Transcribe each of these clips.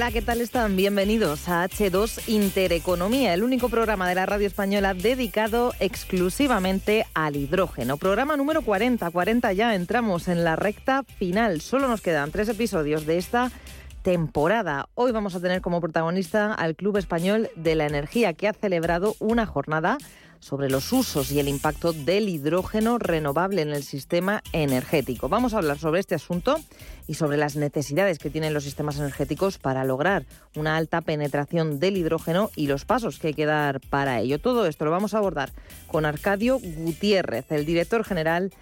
Hola, ¿qué tal están? Bienvenidos a H2 Intereconomía, el único programa de la radio española dedicado exclusivamente al hidrógeno. Programa número 40, 40 ya, entramos en la recta final. Solo nos quedan tres episodios de esta temporada. Hoy vamos a tener como protagonista al Club Español de la Energía, que ha celebrado una jornada sobre los usos y el impacto del hidrógeno renovable en el sistema energético. Vamos a hablar sobre este asunto y sobre las necesidades que tienen los sistemas energéticos para lograr una alta penetración del hidrógeno y los pasos que hay que dar para ello. Todo esto lo vamos a abordar con Arcadio Gutiérrez, el director general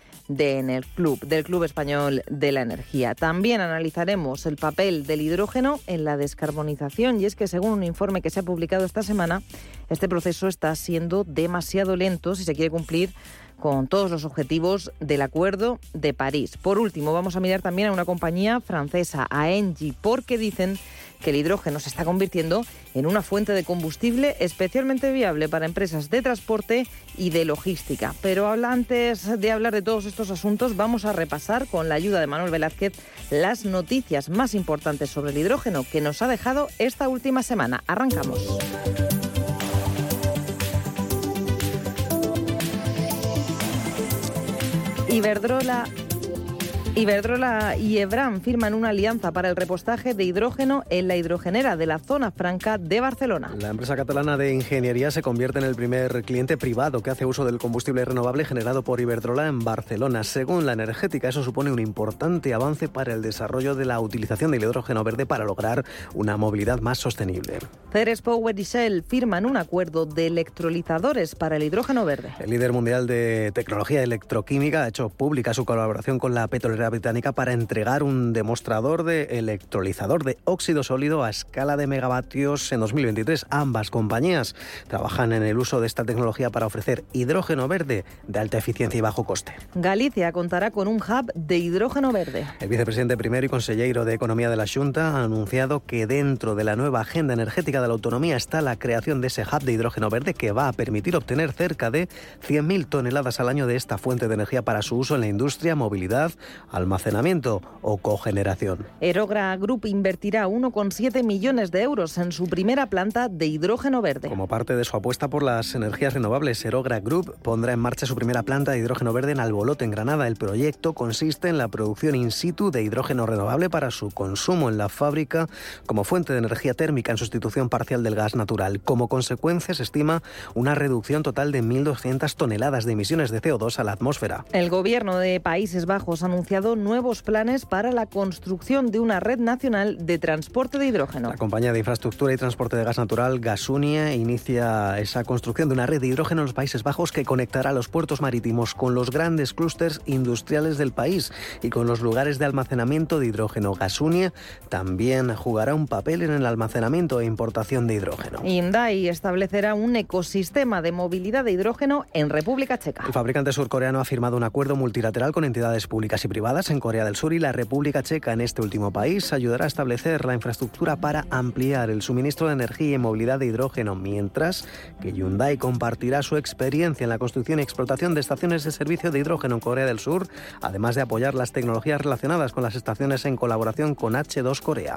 Club, del Club Español de la Energía. También analizaremos el papel del hidrógeno en la descarbonización y es que según un informe que se ha publicado esta semana, este proceso está siendo demasiado lento si se quiere cumplir con todos los objetivos del Acuerdo de París. Por último, vamos a mirar también a una compañía francesa, a Engie, porque dicen que el hidrógeno se está convirtiendo en una fuente de combustible especialmente viable para empresas de transporte y de logística. Pero antes de hablar de todos estos asuntos, vamos a repasar con la ayuda de Manuel Velázquez las noticias más importantes sobre el hidrógeno que nos ha dejado esta última semana. Arrancamos. Iberdrola Iberdrola y Ebram firman una alianza para el repostaje de hidrógeno en la hidrogenera de la zona franca de Barcelona. La empresa catalana de ingeniería se convierte en el primer cliente privado que hace uso del combustible renovable generado por Iberdrola en Barcelona. Según la energética, eso supone un importante avance para el desarrollo de la utilización del hidrógeno verde para lograr una movilidad más sostenible. Ceres Power y Shell firman un acuerdo de electrolizadores para el hidrógeno verde. El líder mundial de tecnología electroquímica ha hecho pública su colaboración con la petrolera británica para entregar un demostrador de electrolizador de óxido sólido a escala de megavatios en 2023. Ambas compañías trabajan en el uso de esta tecnología para ofrecer hidrógeno verde de alta eficiencia y bajo coste. Galicia contará con un hub de hidrógeno verde. El vicepresidente primero y consejero de Economía de la Junta ha anunciado que dentro de la nueva agenda energética de la autonomía está la creación de ese hub de hidrógeno verde que va a permitir obtener cerca de 100.000 toneladas al año de esta fuente de energía para su uso en la industria, movilidad, almacenamiento o cogeneración. Erogra Group invertirá 1,7 millones de euros en su primera planta de hidrógeno verde. Como parte de su apuesta por las energías renovables, Erogra Group pondrá en marcha su primera planta de hidrógeno verde en Albolote, en Granada. El proyecto consiste en la producción in situ de hidrógeno renovable para su consumo en la fábrica como fuente de energía térmica en sustitución parcial del gas natural. Como consecuencia, se estima una reducción total de 1.200 toneladas de emisiones de CO2 a la atmósfera. El gobierno de Países Bajos ha anunciado nuevos planes para la construcción de una red nacional de transporte de hidrógeno. La compañía de infraestructura y transporte de gas natural Gasunie inicia esa construcción de una red de hidrógeno en los Países Bajos que conectará los puertos marítimos con los grandes clústeres industriales del país y con los lugares de almacenamiento de hidrógeno. Gasunie también jugará un papel en el almacenamiento e importación de hidrógeno. Hyundai establecerá un ecosistema de movilidad de hidrógeno en República Checa. El fabricante surcoreano ha firmado un acuerdo multilateral con entidades públicas y privadas en Corea del Sur y la República Checa en este último país ayudará a establecer la infraestructura para ampliar el suministro de energía y movilidad de hidrógeno, mientras que Hyundai compartirá su experiencia en la construcción y explotación de estaciones de servicio de hidrógeno en Corea del Sur, además de apoyar las tecnologías relacionadas con las estaciones en colaboración con H2 Corea.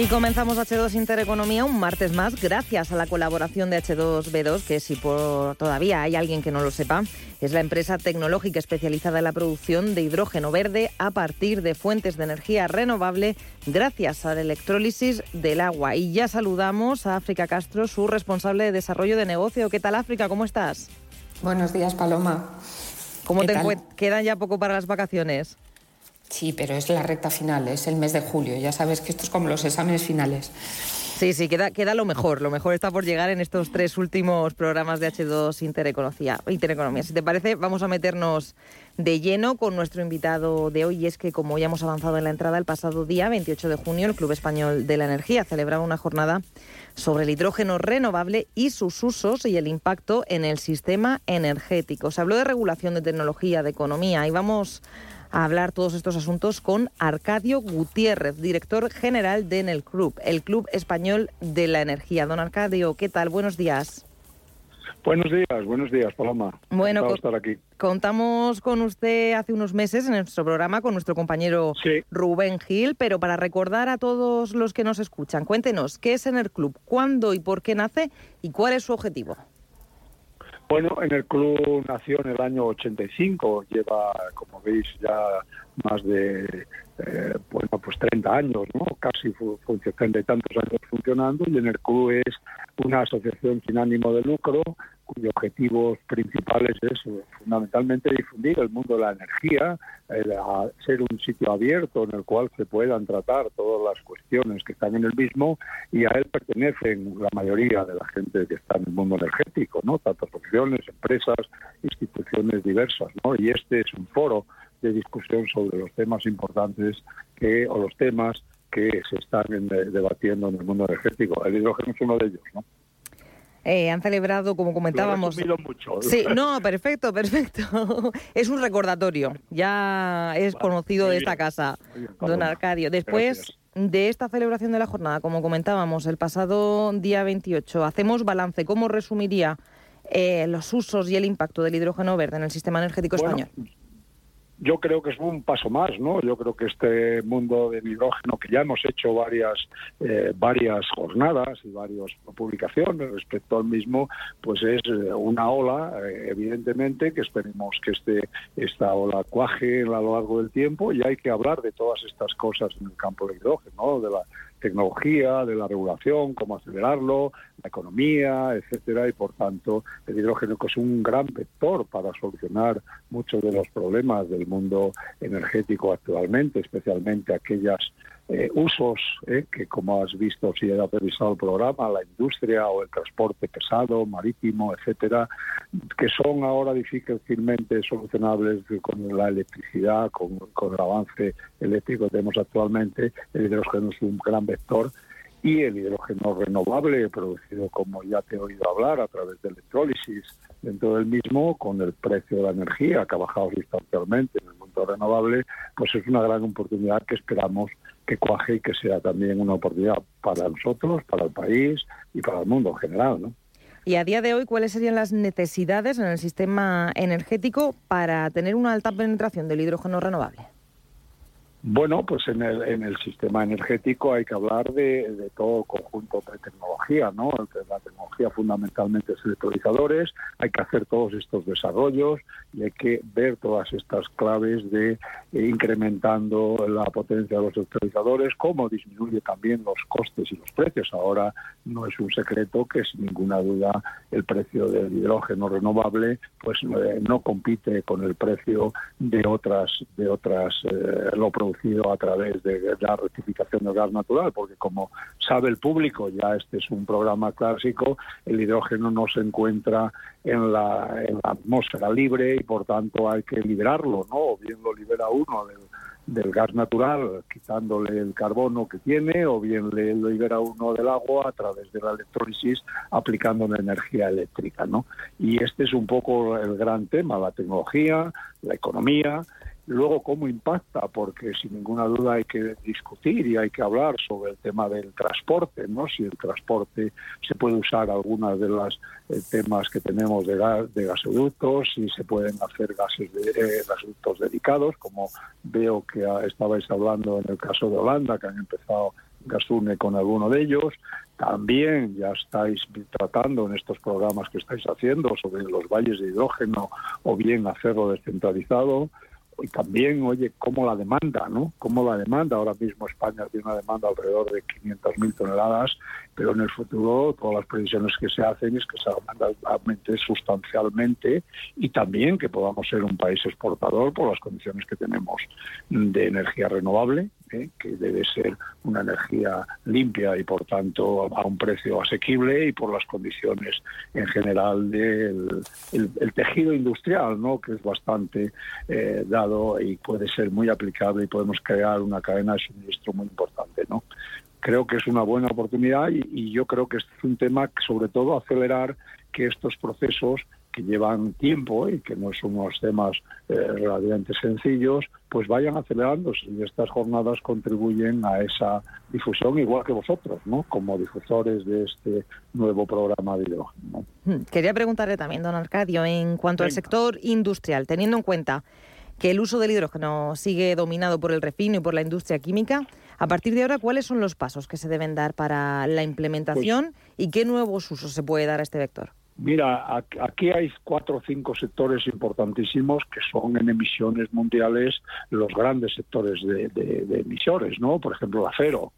Y comenzamos H2 Intereconomía un martes más gracias a la colaboración de H2B2, que si por, todavía hay alguien que no lo sepa, es la empresa tecnológica especializada en la producción de hidrógeno verde a partir de fuentes de energía renovable gracias a la electrólisis del agua. Y ya saludamos a África Castro, su responsable de desarrollo de negocio. ¿Qué tal África? ¿Cómo estás? Buenos días, Paloma. ¿Cómo te quedan ya poco para las vacaciones? Sí, pero es la recta final, es el mes de julio. Ya sabes que esto es como los exámenes finales. Sí, sí, queda, queda lo mejor. Lo mejor está por llegar en estos tres últimos programas de H2 Intereconomía. Intereconomía. Si te parece, vamos a meternos de lleno con nuestro invitado de hoy. Y es que, como ya hemos avanzado en la entrada, el pasado día 28 de junio, el Club Español de la Energía celebraba una jornada sobre el hidrógeno renovable y sus usos y el impacto en el sistema energético. Se habló de regulación de tecnología, de economía y vamos a hablar todos estos asuntos con Arcadio Gutiérrez, director general de Enel Club, el Club Español de la Energía. Don Arcadio, ¿qué tal? Buenos días. Buenos días, buenos días, Paloma. Bueno, estar aquí. contamos con usted hace unos meses en nuestro programa con nuestro compañero Rubén Gil, pero para recordar a todos los que nos escuchan, cuéntenos qué es Enel Club, cuándo y por qué nace y cuál es su objetivo. Bueno, en el club nació en el año 85, lleva, como veis, ya más de eh, bueno, pues 30 años, ¿no? casi funcionando y tantos años funcionando, y en el club es una asociación sin ánimo de lucro cuyos objetivos principales es fundamentalmente difundir el mundo de la energía, ser un sitio abierto en el cual se puedan tratar todas las cuestiones que están en el mismo y a él pertenecen la mayoría de la gente que está en el mundo energético, ¿no? Tantas opciones, empresas, instituciones diversas, ¿no? Y este es un foro de discusión sobre los temas importantes que o los temas que se están debatiendo en el mundo energético. El hidrógeno es uno de ellos, ¿no? Eh, han celebrado, como comentábamos. mucho. Sí, no, perfecto, perfecto. es un recordatorio, ya es conocido de esta casa, don Arcadio. Después de esta celebración de la jornada, como comentábamos, el pasado día 28, hacemos balance. ¿Cómo resumiría eh, los usos y el impacto del hidrógeno verde en el sistema energético español? Yo creo que es un paso más, ¿no? Yo creo que este mundo del hidrógeno, que ya hemos hecho varias, eh, varias jornadas y varias publicaciones respecto al mismo, pues es eh, una ola, eh, evidentemente, que esperemos que este, esta ola cuaje a lo largo del tiempo y hay que hablar de todas estas cosas en el campo del hidrógeno, de la tecnología, de la regulación, cómo acelerarlo, la economía, etcétera, y por tanto el hidrógeno que es un gran vector para solucionar muchos de los problemas del mundo energético actualmente, especialmente aquellas eh, usos eh, que, como has visto si has revisado el programa, la industria o el transporte pesado, marítimo, etcétera, que son ahora difícilmente solucionables con la electricidad, con, con el avance eléctrico que tenemos actualmente. El hidrógeno es un gran vector y el hidrógeno renovable producido, como ya te he oído hablar, a través de electrólisis dentro del mismo, con el precio de la energía que ha bajado sustancialmente en el mundo renovable, pues es una gran oportunidad que esperamos que cuaje y que sea también una oportunidad para nosotros, para el país y para el mundo en general, ¿no? Y a día de hoy, ¿cuáles serían las necesidades en el sistema energético para tener una alta penetración del hidrógeno renovable? Bueno, pues en el, en el sistema energético hay que hablar de, de todo conjunto de tecnología, ¿no? La tecnología fundamentalmente es electrolizadores, hay que hacer todos estos desarrollos y hay que ver todas estas claves de eh, incrementando la potencia de los electrolizadores, cómo disminuye también los costes y los precios. Ahora no es un secreto que sin ninguna duda el precio del hidrógeno renovable pues eh, no compite con el precio de otras de otras eh, producido a través de la rectificación del gas natural, porque como sabe el público, ya este es un programa clásico, el hidrógeno no se encuentra en la, la atmósfera libre y por tanto hay que liberarlo, ¿no? O bien lo libera uno del, gas natural, quitándole el carbono que tiene, o bien le libera uno del agua a través de la electrólisis, aplicando una energía eléctrica, ¿no? Y este es un poco el gran tema, la tecnología, la economía Luego, ¿cómo impacta? Porque sin ninguna duda hay que discutir y hay que hablar sobre el tema del transporte, ¿no? Si el transporte se puede usar algunas de los eh, temas que tenemos de, gas, de gasoductos, si se pueden hacer gases de, eh, gasoductos dedicados, como veo que estabais hablando en el caso de Holanda, que han empezado Gasune con alguno de ellos. También ya estáis tratando en estos programas que estáis haciendo sobre los valles de hidrógeno o bien hacerlo descentralizado y también, oye, cómo la demanda, ¿no? Cómo la demanda. Ahora mismo España tiene una demanda alrededor de 500.000 toneladas, pero en el futuro todas las previsiones que se hacen es que se aumente sustancialmente y también que podamos ser un país exportador por las condiciones que tenemos de energía renovable, ¿eh? que debe ser una energía limpia y por tanto a un precio asequible y por las condiciones en general del el, tejido industrial, ¿no? que es bastante eh, y puede ser muy aplicable y podemos crear una cadena de suministro muy importante. ¿no? Creo que es una buena oportunidad y, y yo creo que este es un tema que sobre todo acelerar que estos procesos que llevan tiempo y que no son unos temas eh, relativamente sencillos, pues vayan acelerándose y estas jornadas contribuyen a esa difusión igual que vosotros, ¿no? Como difusores de este nuevo programa de hidrógeno. Hmm, quería preguntarle también, don Arcadio, en cuanto al sector industrial, teniendo en cuenta que el uso del hidrógeno sigue dominado por el refino y por la industria química, a partir de ahora, ¿cuáles son los pasos que se deben dar para la implementación pues y qué nuevos usos se puede dar a este vector? Mira, aquí hay cuatro o cinco sectores importantísimos que son en emisiones mundiales los grandes sectores de, de emisiones, ¿no? Por ejemplo, el acero,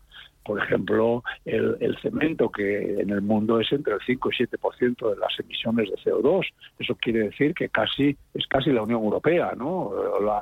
por ejemplo, el, cemento, que en el mundo es entre el 5 y 7% de las emisiones de CO2. Eso quiere decir que casi es casi la Unión Europea, ¿no?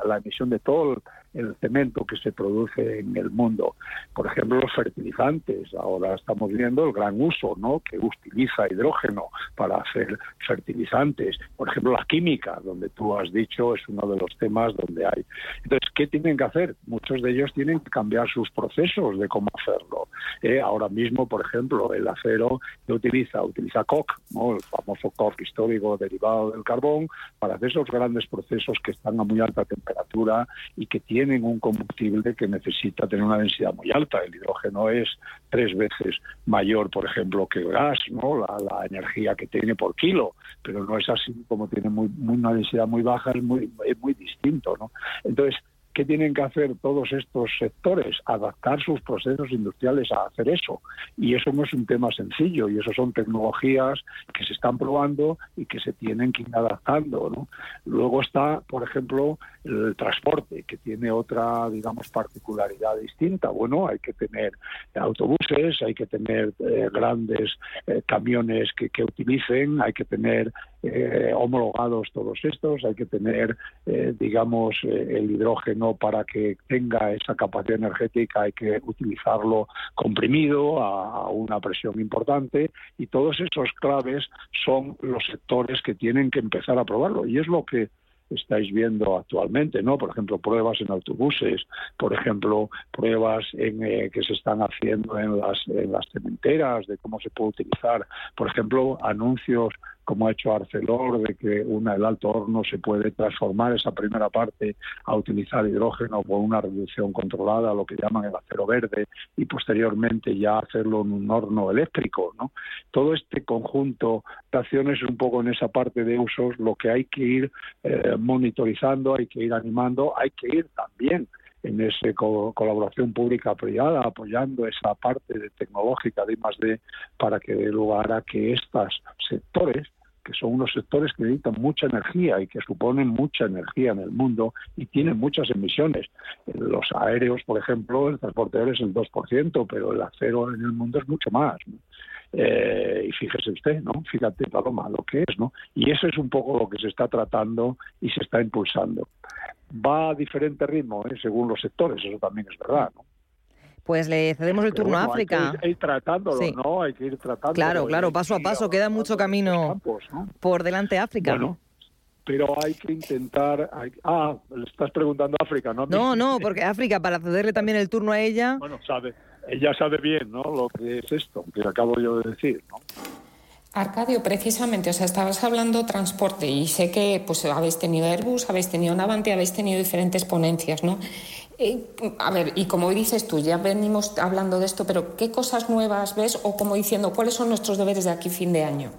La, emisión de todo el cemento que se produce en el mundo. Por ejemplo, los fertilizantes. Ahora estamos viendo el gran uso, ¿no? Que utiliza hidrógeno para hacer fertilizantes. Por ejemplo, la química, donde tú has dicho es uno de los temas donde hay. Entonces, ¿qué tienen que hacer? Muchos de ellos tienen que cambiar sus procesos de cómo hacerlo. Eh, ahora mismo, por ejemplo, el acero que utiliza, utiliza ¿no? el famoso coque histórico derivado del carbón, para hacer esos grandes procesos que están a muy alta temperatura y que tienen un combustible que necesita tener una densidad muy alta. El hidrógeno es tres veces mayor, por ejemplo, que el gas, ¿no? la, energía que tiene por kilo, pero no es así como tiene muy, una densidad muy baja, es muy, es muy distinto. ¿no? Entonces, ¿Qué tienen que hacer todos estos sectores? Adaptar sus procesos industriales a hacer eso. Y eso no es un tema sencillo, y eso son tecnologías que se están probando y que se tienen que ir adaptando. Luego está, por ejemplo, el transporte, que tiene otra, digamos, particularidad distinta. Bueno, hay que tener autobuses, hay que tener eh, grandes eh, camiones que, que, utilicen, hay que tener eh, homologados todos estos, hay que tener, digamos, el hidrógeno para que tenga esa capacidad energética, hay que utilizarlo comprimido a, a una presión importante y todos esos claves son los sectores que tienen que empezar a probarlo y es lo que estáis viendo actualmente, ¿no? Por ejemplo, pruebas en autobuses, por ejemplo, pruebas en, eh, que se están haciendo en las, en las cementeras de cómo se puede utilizar, por ejemplo, anuncios como ha hecho Arcelor, de que una, el alto horno se puede transformar esa primera parte a utilizar hidrógeno por una reducción controlada, lo que llaman el acero verde, y posteriormente ya hacerlo en un horno eléctrico. ¿no? Todo este conjunto de acciones, un poco en esa parte de usos, lo que hay que ir eh, monitorizando, hay que ir animando, hay que ir también en esa colaboración pública-privada, apoyando esa parte de tecnológica de I+D para que dé lugar a que estos sectores que son unos sectores que necesitan mucha energía y que suponen mucha energía en el mundo y tienen muchas emisiones. Los aéreos, por ejemplo, el transporte aéreo es el 2%, pero el acero en el mundo es mucho más. Eh, y fíjese usted, ¿no? Fíjate, Paloma, lo que es, ¿no? Y eso es un poco lo que se está tratando y se está impulsando. Va a diferente ritmo, ¿eh? según los sectores, eso también es verdad, ¿no? Pues le cedemos el turno a África. Hay que ir, tratándolo, ¿no? Hay que ir tratándolo. Claro, claro, paso a paso, queda mucho camino por delante África. Bueno, pero hay que intentar... ah, le estás preguntando a África, ¿no? No, no, porque África, para cederle también el turno a ella... Bueno, sabe, ella sabe bien, ¿no? Lo que es esto, que acabo yo de decir, ¿no? Arcadio, precisamente, o sea, estabas hablando transporte y sé que pues habéis tenido Airbus, habéis tenido Navanti, habéis tenido diferentes ponencias, ¿no? Eh, a ver, y como dices tú, ya venimos hablando de esto, pero ¿qué cosas nuevas ves o como diciendo cuáles son nuestros deberes de aquí fin de año?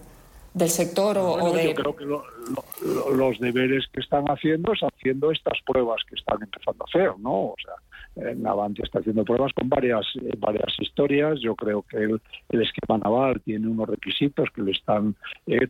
¿Del sector o, de...? Yo creo que los deberes que están haciendo es haciendo estas pruebas que están empezando a hacer, ¿no? O sea, Navantia está haciendo pruebas con varias varias historias. Yo creo que el, esquema naval tiene unos requisitos que le están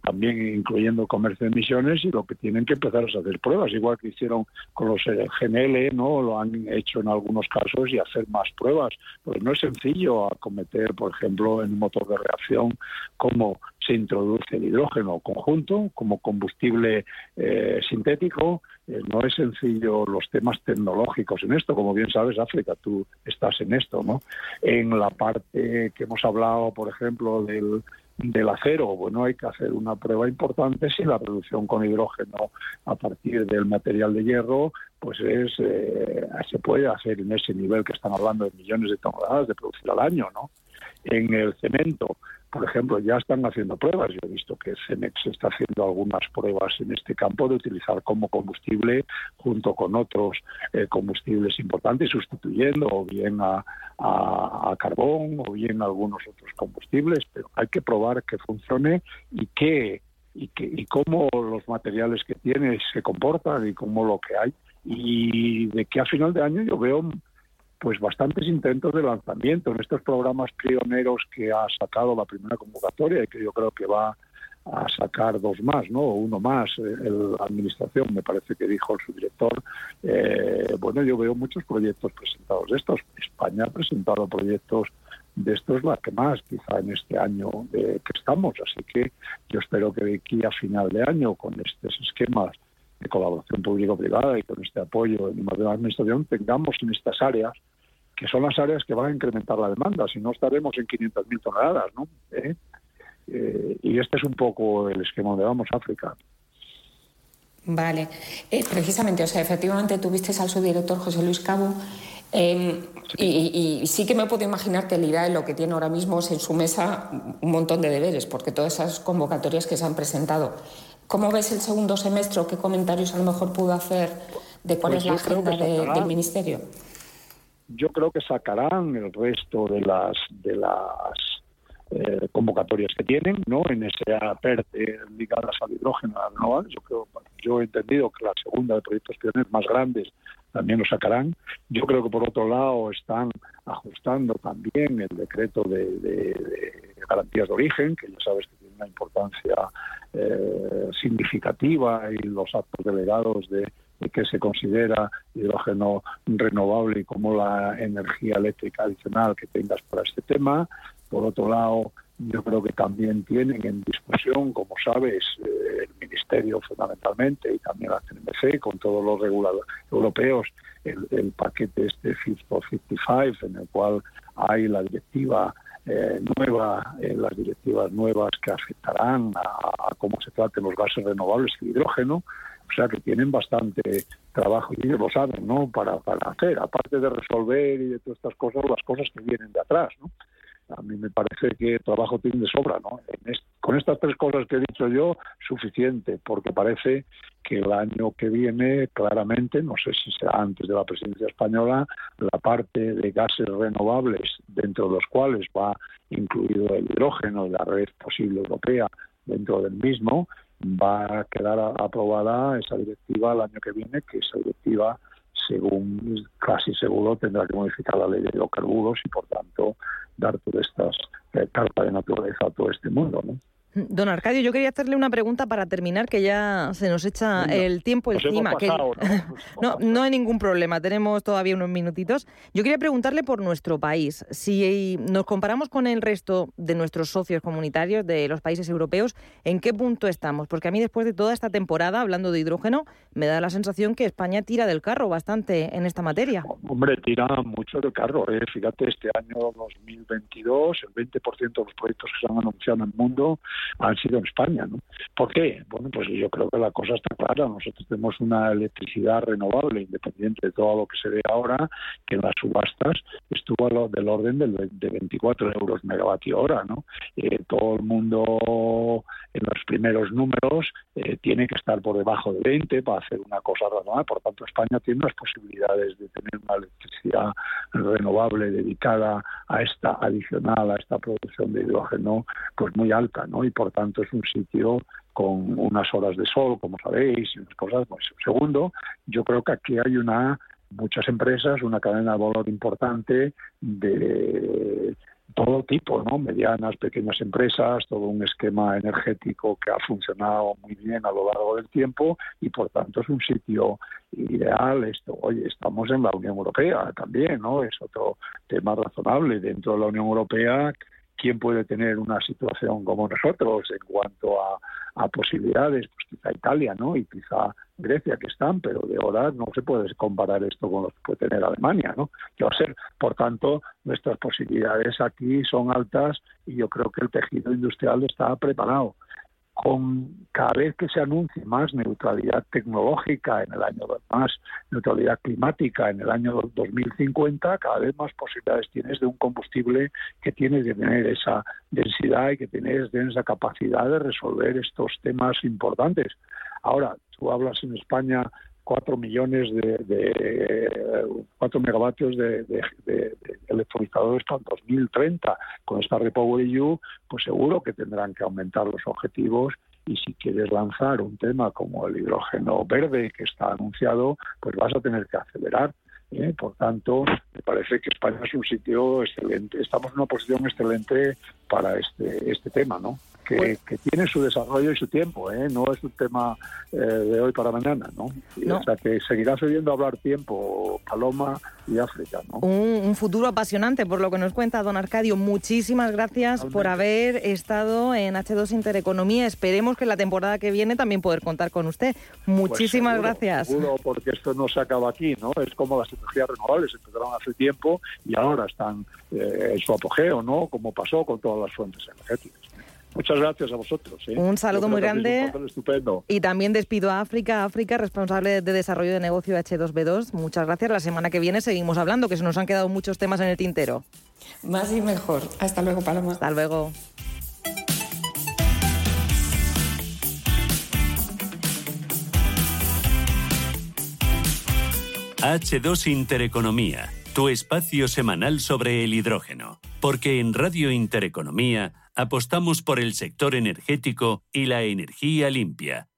también incluyendo comercio de emisiones y lo que tienen que empezar es hacer pruebas, igual que hicieron con los GNL, no lo han hecho en algunos casos y hacer más pruebas. Pues no es sencillo acometer, por ejemplo, en un motor de reacción cómo se introduce el hidrógeno conjunto como combustible eh, sintético. Eh, no es sencillo los temas tecnológicos en esto, como bien sabes, África, tú estás en esto, ¿no? En la parte que hemos hablado, por ejemplo, del, del acero, bueno, hay que hacer una prueba importante si la reducción con hidrógeno a partir del material de hierro, pues es eh, se puede hacer en ese nivel que están hablando de millones de toneladas de producir al año, ¿no? En el cemento, por ejemplo, ya están haciendo pruebas. Yo he visto que Cemex está haciendo algunas pruebas en este campo de utilizar como combustible junto con otros eh, combustibles importantes, sustituyendo o bien a, carbón o bien algunos otros combustibles. Pero hay que probar que funcione y que y, que, y cómo los materiales que tiene se comportan y cómo lo que hay. Y de que a final de año yo veo pues bastantes intentos de lanzamiento en estos programas pioneros que ha sacado la primera convocatoria y que yo creo que va a sacar dos más, ¿no? Uno más, eh, la administración, me parece que dijo el subdirector. Eh, bueno, yo veo muchos proyectos presentados de estos. España ha presentado proyectos de estos, la que más, quizá en este año que estamos. Así que yo espero que de aquí a final de año, con estos esquemas de colaboración público-privada y con este apoyo de la administración, tengamos en estas áreas que son las áreas que van a incrementar la demanda, si no estaremos en 500.000 toneladas, ¿no? ¿Eh? Eh, y este es un poco el esquema donde vamos, África. Vale, eh, precisamente, o sea, efectivamente tuviste al subdirector José Luis Cabo em, Y, sí que me puedo imaginar que el IRAE lo que tiene ahora mismo es en su mesa un montón de deberes, porque todas esas convocatorias que se han presentado. ¿Cómo ves el segundo semestre? ¿Qué comentarios a lo mejor pudo hacer de cuál pues es la agenda del Ministerio? Yo creo que sacarán el resto de las de las eh, convocatorias que tienen, ¿no? En esa PERT ligadas al hidrógeno anual. Yo creo, yo he entendido que la segunda de proyectos pioneros más grandes también lo sacarán. Yo creo que por otro lado están ajustando también el decreto de, garantías de origen, que ya sabes que tiene una importancia eh, significativa y los actos delegados de que se considera hidrógeno renovable y como la energía eléctrica adicional que tengas para este tema. Por otro lado, yo creo que también tienen en discusión, como sabes, eh, el Ministerio fundamentalmente y también la CNMC con todos los reguladores europeos, el, paquete este Fit for 55, en el cual hay la directiva eh, nueva, eh, las directivas nuevas que afectarán a, cómo se traten los gases renovables y hidrógeno. O sea que tienen bastante trabajo y ellos lo saben, ¿no? Para, para hacer, aparte de resolver y de todas estas cosas, las cosas que vienen de atrás, ¿no? A mí me parece que trabajo tiene de sobra, ¿no? con estas tres cosas que he dicho yo, suficiente, porque parece que el año que viene, claramente, no sé si será antes de la presidencia española, la parte de gases renovables, dentro de los cuales va incluido el hidrógeno y la red posible europea dentro del mismo, va a quedar aprobada esa directiva el año que viene, que esa directiva, según casi seguro, tendrá que modificar la ley de hidrocarburos y, por tanto, dar todas estas eh, cartas de naturaleza a todo este mundo. ¿no? Don Arcadio, yo quería hacerle una pregunta para terminar, que ya se nos echa el tiempo encima. ¿no? ¿no? hay ningún problema, tenemos todavía unos minutitos. Yo quería preguntarle por nuestro país. Si nos comparamos con el resto de nuestros socios comunitarios de los países europeos, ¿en qué punto estamos? Porque a mí después de toda esta temporada, hablando de hidrógeno, me da la sensación que España tira del carro bastante en esta materia. Hombre, tira mucho del carro. ¿eh? Fíjate, este año 2022, el 20% de los proyectos que se han anunciado en el mundo han sido en España. ¿no? ¿Por qué? Bueno, pues yo creo que la cosa está clara. Nosotros tenemos una electricidad renovable, independiente de todo lo que se ve ahora, que en las subastas estuvo lo, del orden de 24 euros megavatio hora. ¿no? Eh, todo el mundo en los primeros números eh, tiene que estar por debajo de 20 para hacer una cosa razonable. Por tanto, España tiene unas posibilidades de tener una electricidad renovable dedicada a esta adicional, a esta producción de hidrógeno, pues muy alta, ¿no? Y por tanto es un sitio con unas horas de sol, como sabéis, y unas cosas. Pues, segundo, yo creo que aquí hay una muchas empresas, una cadena de valor importante de todo tipo, ¿no? Medianas, pequeñas empresas, todo un esquema energético que ha funcionado muy bien a lo largo del tiempo y por tanto es un sitio ideal. Esto, oye, estamos en la Unión Europea también, ¿no? Es otro tema razonable dentro de la Unión Europea quién puede tener una situación como nosotros en cuanto a, posibilidades, pues quizá Italia, ¿no? Y quizá Grecia que están, pero de ahora no se puede comparar esto con lo que puede tener Alemania, ¿no? Que va a ser, por tanto, nuestras posibilidades aquí son altas y yo creo que el tejido industrial está preparado con cada vez que se anuncie más neutralidad tecnológica en el año más neutralidad climática en el año 2050 cada vez más posibilidades tienes de un combustible que tiene que tener esa densidad y que tiene, tiene esa capacidad de resolver estos temas importantes. Ahora tú hablas en España 4 millones de, de 4 megavatios de, de, de, electrolizadores para 2030. Con esta Repower EU, pues seguro que tendrán que aumentar los objetivos y si quieres lanzar un tema como el hidrógeno verde que está anunciado, pues vas a tener que acelerar. ¿eh? Por tanto, me parece que España es un sitio excelente. Estamos en una posición excelente para este, este tema, ¿no? Pues que, tiene su desarrollo y su tiempo, ¿eh? no es un tema eh, de hoy para mañana, ¿no? O sea que seguirás oyendo hablar tiempo, Paloma y África, ¿no? Un, futuro apasionante, por lo que nos cuenta don Arcadio. Muchísimas gracias por haber estado en H2 Intereconomía. Esperemos que la temporada que viene también poder contar con usted. Pues Muchísimas gracias. Seguro, porque esto no se acaba aquí, ¿no? Es como las energías renovables empezaron hace tiempo y ahora están eh, en su apogeo, ¿no? Como pasó con todas las fuentes energéticas. Muchas gracias a vosotros. ¿eh? Un saludo muy grande. Y también despido a África, África, responsable de desarrollo de negocio H2B2. Muchas gracias. La semana que viene seguimos hablando, que se nos han quedado muchos temas en el tintero. Más y mejor. Hasta luego, Paloma. Hasta luego. H2 Intereconomía, tu espacio semanal sobre el hidrógeno. Porque en Radio Intereconomía apostamos por el sector energético y la energía limpia